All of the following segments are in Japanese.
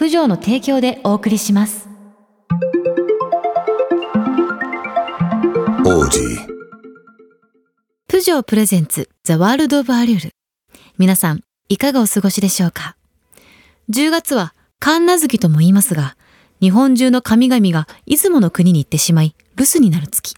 プジョーの提供でお送りします。Audi. プジョープレゼンツザ・ワールド・オブ・アリュール。皆さん、いかがお過ごしでしょうか ?10 月は神奈月とも言いますが、日本中の神々が出雲の国に行ってしまい、留守になる月。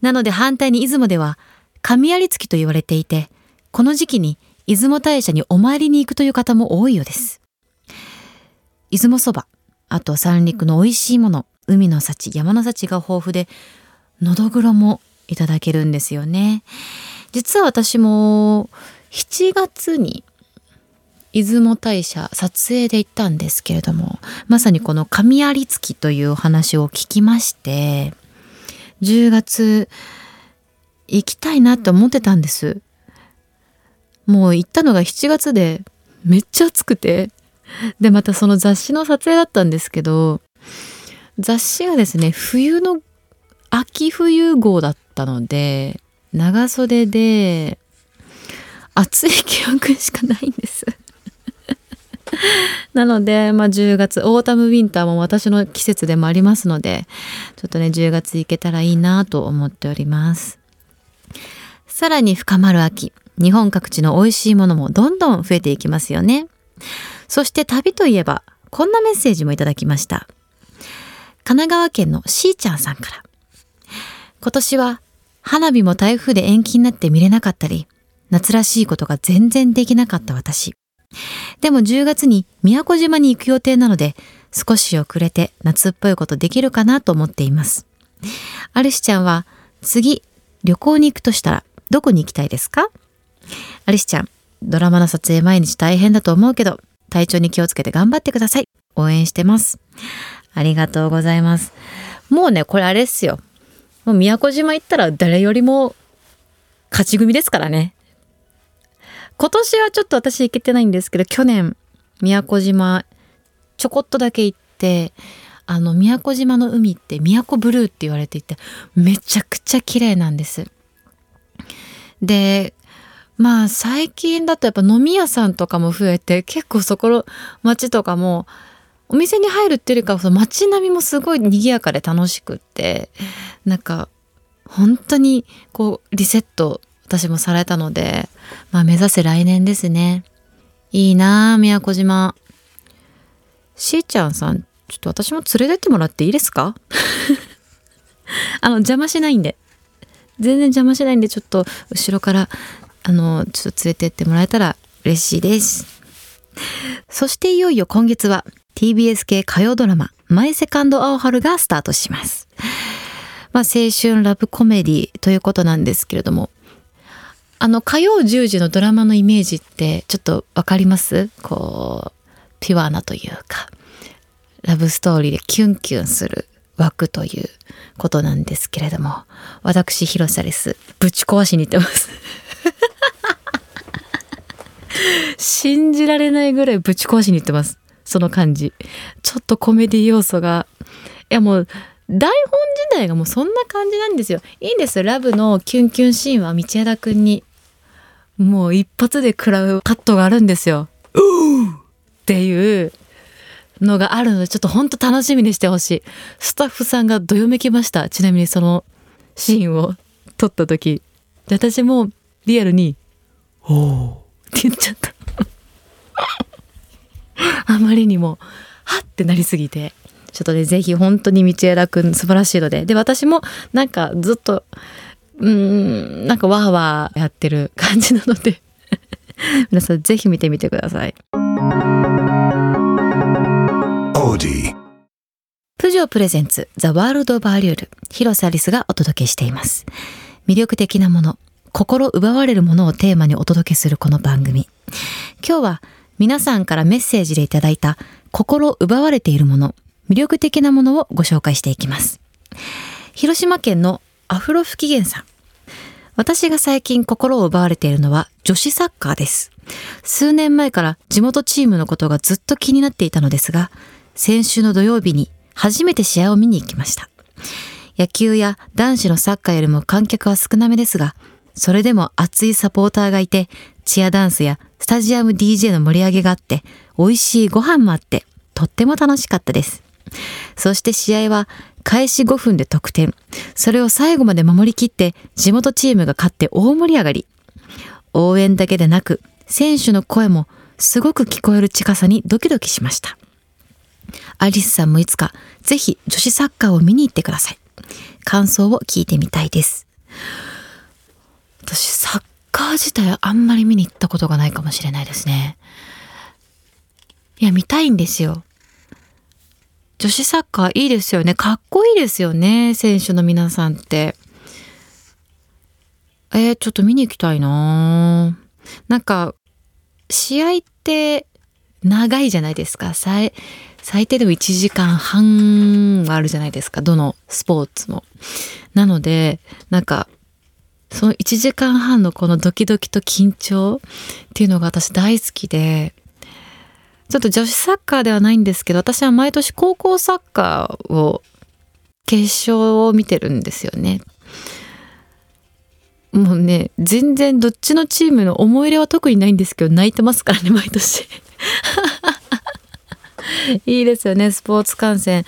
なので反対に出雲では、神有月と言われていて、この時期に出雲大社にお参りに行くという方も多いようです。出雲そば、あと三陸の美味しいもの、海の幸、山の幸が豊富で、のどぐろもいただけるんですよね。実は私も7月に出雲大社撮影で行ったんですけれども、まさにこの神有月というお話を聞きまして、10月行きたいなって思ってたんです。もう行ったのが7月でめっちゃ暑くて、でまたその雑誌の撮影だったんですけど、雑誌がですね、冬の秋冬号だったので長袖で暑い記憶しかないんです。なので、まあ、10月オータムウィンターも私の季節でもありますのでちょっとね10月行けたらいいなと思っております。さらに深まる秋日本各地の美味しいものもどんどん増えていきますよね。そして旅といえばこんなメッセージもいただきました神奈川県のしーちゃんさんから今年は花火も台風で延期になって見れなかったり、夏らしいことが全然できなかった私。でも10月に宮古島に行く予定なので、少し遅れて夏っぽいことできるかなと思っています。アリスちゃんは次旅行に行くとしたらどこに行きたいですか？アリスちゃん、ドラマの撮影毎日大変だと思うけど、体調に気をつけて頑張ってください。応援してます。ありがとうございます。もうね、これあれですよ。もう宮古島行ったら誰よりも勝ち組ですからね。今年はちょっと私行けてないんですけど、去年宮古島ちょこっとだけ行って、あの宮古島の海って宮古ブルーって言われていて、めちゃくちゃ綺麗なんです。で、まあ最近だとやっぱ飲み屋さんとかも増えて、結構そこの街とかもお店に入るっていうよりかその街並みもすごい賑やかで楽しくってなんか本当にこうリセット私もされたのでまあ目指せ来年ですね。いいなあ宮古島。しーちゃんさんちょっと私も連れてってもらっていいですか？あの邪魔しないんで。全然邪魔しないんでちょっと後ろからあのちょっと連れてってもらえたら嬉しいですそしていよいよ今月は TBS 系火曜ドラママイセカンドアオハルがスタートします。まあ青春ラブコメディということなんですけれども、あの火曜10時のドラマのイメージってちょっとわかります？こう、ピュアなというか、ラブストーリーでキュンキュンする枠ということなんですけれども、私、広瀬です。ぶち壊しに行ってます。信じられないぐらいぶち壊しに行ってます。その感じ。ちょっとコメディ要素が。いやもう、台本自体がもうそんな感じなんですよ。いいんです。ラブのキュンキュンシーンは道枝くんに、もう一発で食らうカットがあるんですよ。っていうのがあるので、ちょっとほんと楽しみにしてほしい。スタッフさんがどよめきました。ちなみにそのシーンを撮った時。で私もリアルに、おーって言っちゃった。あまりにも、はってなりすぎて。ちょっとね、ぜひ本当に道枝くん素晴らしいので。で、私もなんかずっと、うーん、なんかわーわーやってる感じなので 皆さんぜひ見てみてください。プジョープレゼンツザワールドバーリュール広瀬アリスがお届けしています。魅力的なもの、心奪われるものをテーマにお届けするこの番組。今日は皆さんからメッセージでいただいた心奪われているもの、魅力的なものをご紹介していきます。広島県のアフロ不機嫌さん。私が最近心を奪われているのは女子サッカーです。数年前から地元チームのことがずっと気になっていたのですが、先週の土曜日に初めて試合を見に行きました。野球や男子のサッカーよりも観客は少なめですが、それでも熱いサポーターがいて、チアダンスやスタジアム DJ の盛り上げがあって、美味しいご飯もあって、とっても楽しかったです。そして試合は開始5分で得点。それを最後まで守りきって地元チームが勝って大盛り上がり。応援だけでなく選手の声もすごく聞こえる近さにドキドキしました。アリスさんもいつかぜひ女子サッカーを見に行ってください。感想を聞いてみたいです。私サッカー自体あんまり見に行ったことがないかもしれないですね。いや、見たいんですよ。女子サッカーいいですよね。かっこいいですよね。選手の皆さんって。えー、ちょっと見に行きたいななんか、試合って長いじゃないですか。最、最低でも1時間半はあるじゃないですか。どのスポーツも。なので、なんか、その1時間半のこのドキドキと緊張っていうのが私大好きで、ちょっと女子サッカーではないんですけど、私は毎年高校サッカーを決勝を見てるんですよね。もうね、全然どっちのチームの思い入れは特にないんですけど、泣いてますからね、毎年。いいですよね、スポーツ観戦。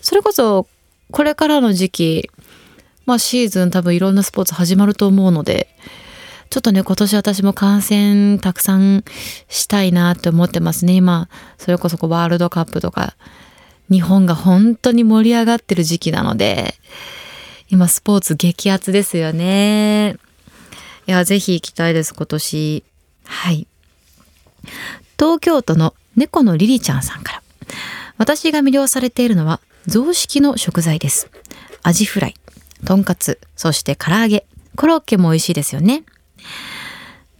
それこそ、これからの時期、まあシーズン多分いろんなスポーツ始まると思うので、ちょっとね、今年私も観戦たくさんしたいなって思ってますね。今、それこそワールドカップとか、日本が本当に盛り上がってる時期なので、今スポーツ激アツですよね。いや、ぜひ行きたいです、今年。はい。東京都の猫のリリちゃんさんから。私が魅了されているのは、雑式の食材です。アジフライ。とんかつ、そして唐揚げ、コロッケも美味しいですよね。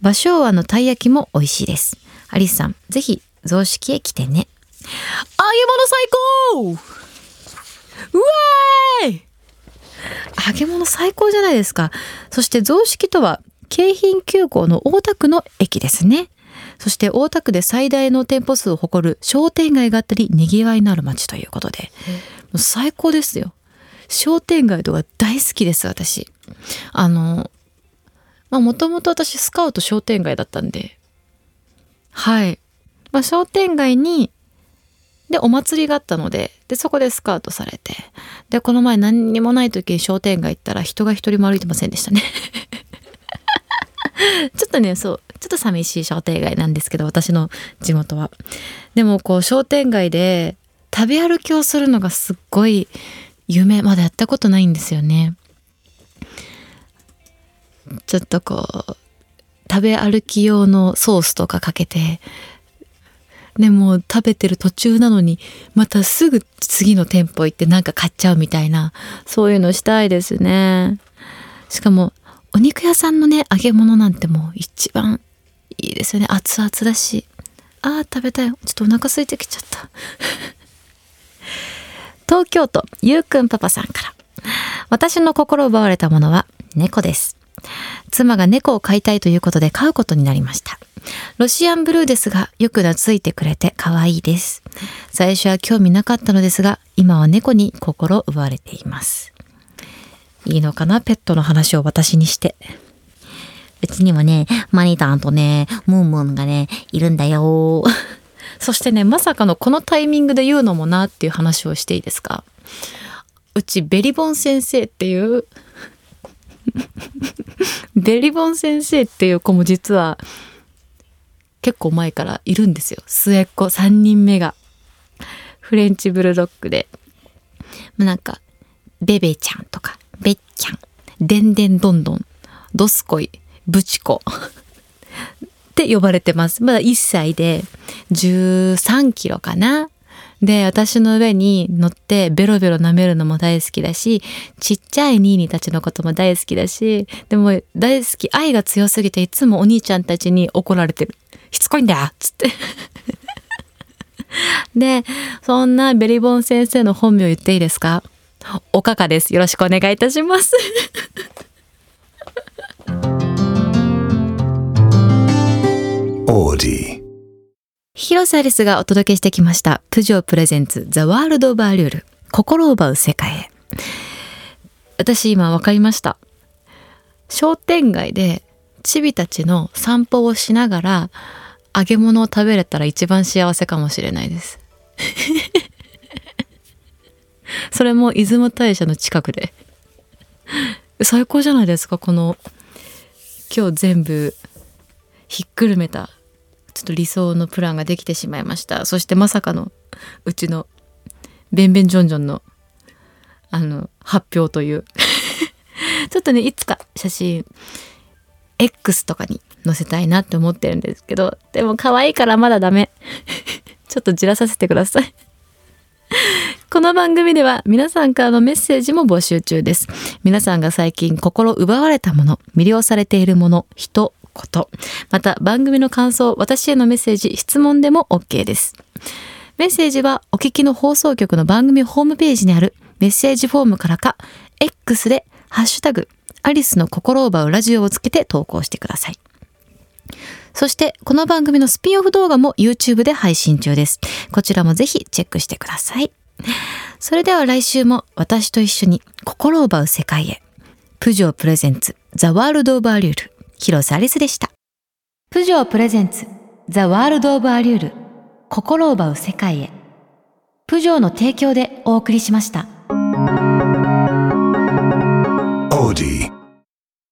芭蕉和のたい焼きも美味しいです。アリスさん、ぜひ雑式へ来てね。揚げ物最高うわーい揚げ物最高じゃないですか。そして雑式とは、京浜急行の大田区の駅ですね。そして大田区で最大の店舗数を誇る商店街があったり、賑わいのある街ということで、最高ですよ。商店街とか大好きです、私。あの、まあもともと私スカウト商店街だったんで、はい。まあ商店街に、で、お祭りがあったので、で、そこでスカウトされて、で、この前何にもない時に商店街行ったら人が一人も歩いてませんでしたね。ちょっとね、そう、ちょっと寂しい商店街なんですけど、私の地元は。でもこう商店街で食べ歩きをするのがすっごい夢まだやったことないんですよね。ちょっとこう食べ歩き用のソースとかかけて。でも食べてる途中なのにまたすぐ次の店舗行ってなんか買っちゃうみたいなそういうのしたいですね。しかもお肉屋さんのね揚げ物なんてもう一番いいですよね。熱々だし。あー食べたい。ちょっとお腹空いてきちゃった。東京都ゆうくんパパさんから。私の心奪われたものは猫です。妻が猫を飼いたいということで飼うことになりました。ロシアンブルーですが、よく懐いてくれて可愛いです。最初は興味なかったのですが、今は猫に心奪われています。いいのかな？ペットの話を私にして。うちにもね、マニタンとね、ムンムンがね、いるんだよ。そしてね、まさかのこのタイミングで言うのもなっていう話をしていいですか？うちベリボン先生っていう ベリボン先生っていう子も実は結構前からいるんですよ。末っ子3人目が。フレンチブルドッグで、なんか、ベベちゃんとか、ベッキャン、デンデンドンドン、ドスコイ、ブチコ って呼ばれてます。まだ1歳で13キロかな。で、私の上に乗ってベロベロ舐めるのも大好きだし、ちっちゃいニーニーたちのことも大好きだし、でも大好き、愛が強すぎていつもお兄ちゃんたちに怒られてる。しつこいんだよつって。で、そんなベリボン先生の本名言っていいですか？おかかです。よろしくお願いいたします。オーディ広瀬アリスがお届けしてきました。プジョープレゼンツザワールドバリュール心を奪う世界へ。私今分かりました。商店街でチビたちの散歩をしながら揚げ物を食べれたら一番幸せかもしれないです。それも出雲大社の近くで。最高じゃないですか、この今日全部ひっくるめたちょっと理想のプランができてしまいました。そしてまさかのうちのベンベンジョンジョンのあの発表という。ちょっとねいつか写真 X とかに載せたいなって思ってるんですけどでも可愛いからまだダメ。ちょっとじらさせてください。この番組では皆さんからのメッセージも募集中です。皆さんが最近心奪われたもの、魅了されているもの、人、こと。また番組の感想、私へのメッセージ、質問でも OK です。メッセージはお聞きの放送局の番組ホームページにあるメッセージフォームからか、X でハッシュタグ、アリスの心を奪うラジオをつけて投稿してください。そして、この番組のスピンオフ動画も YouTube で配信中です。こちらもぜひチェックしてください。それでは来週も私と一緒に心を奪う世界へ。プジョープレゼンツザワールドオブアリュール。広瀬アリスでした。プジョープレゼンツザワールドオブアリュール心を奪う世界へ。プジョーの提供でお送りしました。オーディ